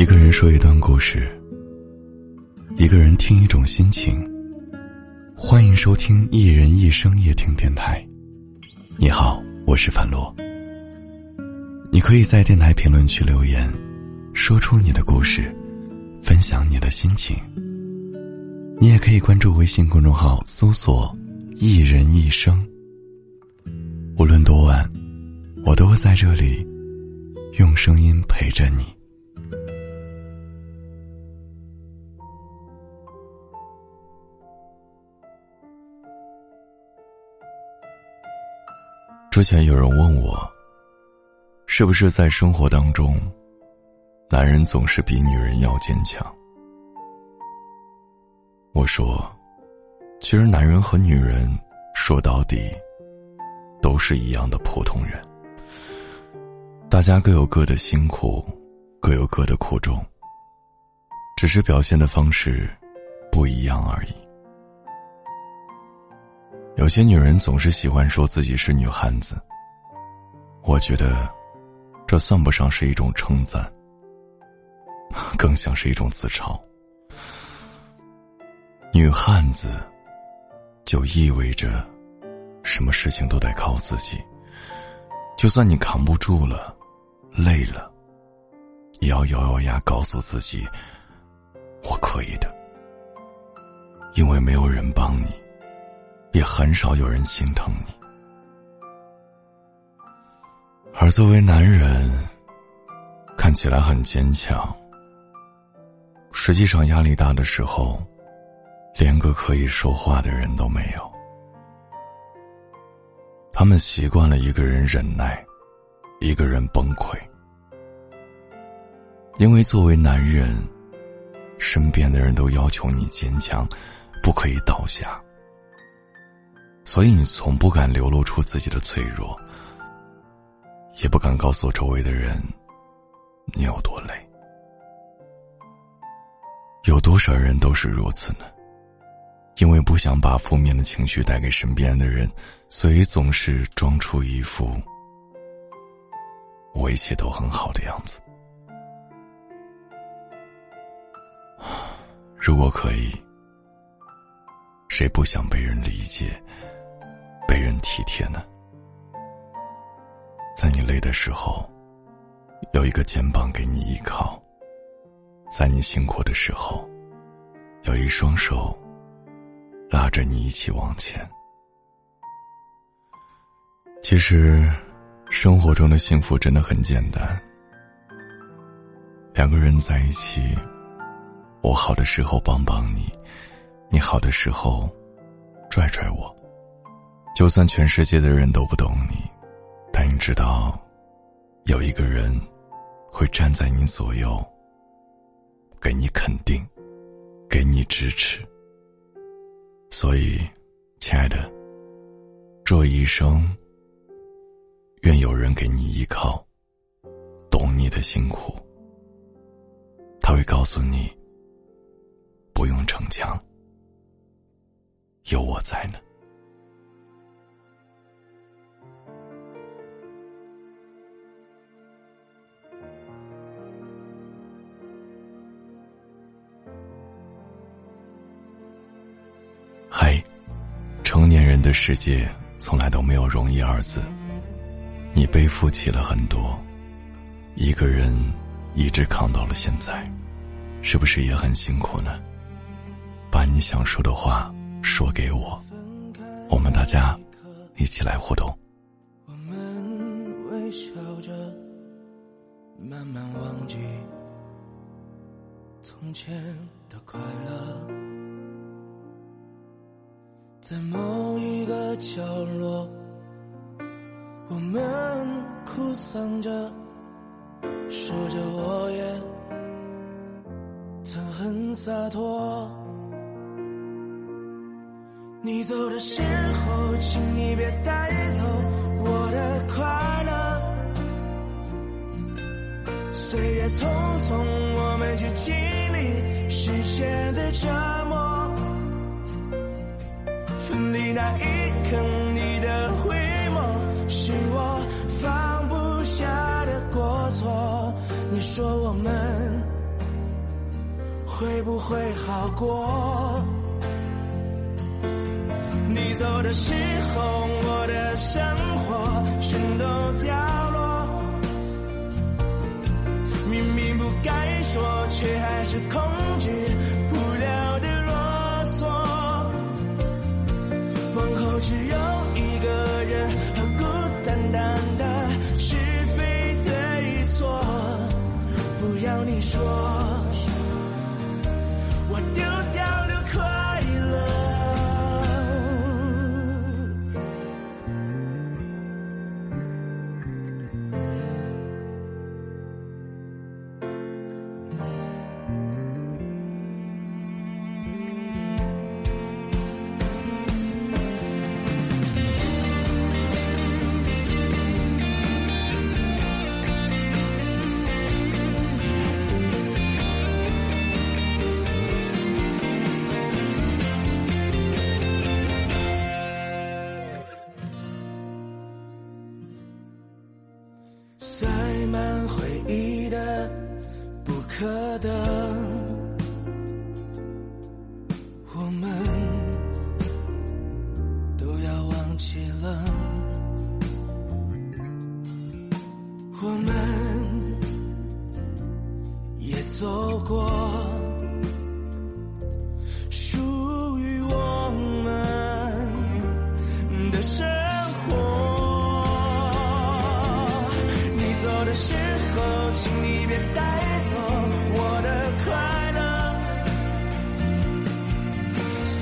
一个人说一段故事，一个人听一种心情。欢迎收听《一人一生夜听电台》。你好，我是樊洛。你可以在电台评论区留言，说出你的故事，分享你的心情。你也可以关注微信公众号，搜索“一人一生”。无论多晚，我都会在这里，用声音陪着你。之前有人问我，是不是在生活当中，男人总是比女人要坚强？我说，其实男人和女人说到底，都是一样的普通人，大家各有各的辛苦，各有各的苦衷，只是表现的方式不一样而已。有些女人总是喜欢说自己是女汉子，我觉得，这算不上是一种称赞，更像是一种自嘲。女汉子，就意味着，什么事情都得靠自己。就算你扛不住了，累了，也要咬咬牙告诉自己，我可以的，因为没有人帮你。很少有人心疼你，而作为男人，看起来很坚强，实际上压力大的时候，连个可以说话的人都没有。他们习惯了一个人忍耐，一个人崩溃，因为作为男人，身边的人都要求你坚强，不可以倒下。所以你从不敢流露出自己的脆弱，也不敢告诉周围的人你有多累。有多少人都是如此呢？因为不想把负面的情绪带给身边的人，所以总是装出一副我一切都很好的样子。如果可以，谁不想被人理解？人体贴呢，在你累的时候，有一个肩膀给你依靠；在你辛苦的时候，有一双手拉着你一起往前。其实，生活中的幸福真的很简单：两个人在一起，我好的时候帮帮你，你好的时候拽拽我。就算全世界的人都不懂你，但你知道，有一个人会站在你左右，给你肯定，给你支持。所以，亲爱的，这一生，愿有人给你依靠，懂你的辛苦。他会告诉你，不用逞强，有我在呢。人的世界从来都没有容易二字。你背负起了很多，一个人一直扛到了现在，是不是也很辛苦呢？把你想说的话说给我，我们大家一起来互动。我们微笑着，慢慢忘记从前的快乐。在某一个角落，我们哭丧着，说着我也曾很洒脱。你走的时候，请你别带走我的快乐。岁月匆匆，我们就经历时间的折磨。分离那一刻，你的回眸是我放不下的过错。你说我们会不会好过？你走的时候，我的生活全都掉落。明明不该说，却还是恐惧不要你说，可等，我们都要忘记了，我们也走过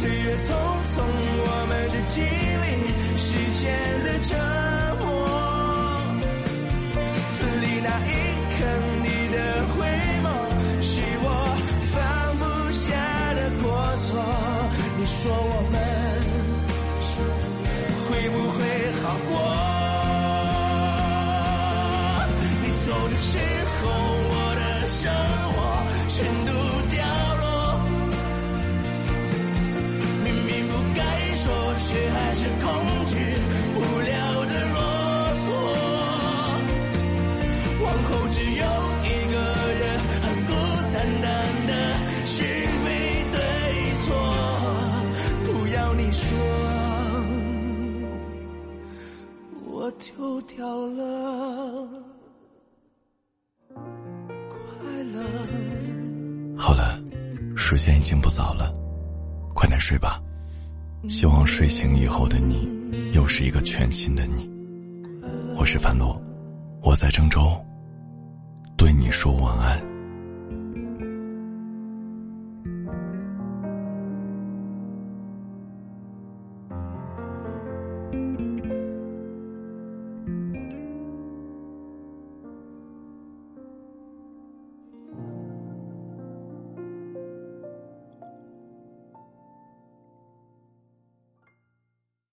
岁月匆匆，我们只经历时间的折磨。分离那一刻，你的回眸是我放不下的过错。你说我们会不会好过？你走的时说，我丢掉了快乐。好了，时间已经不早了，快点睡吧。希望睡醒以后的你，又是一个全新的你。我是樊洛，我在郑州，对你说晚安。快乐。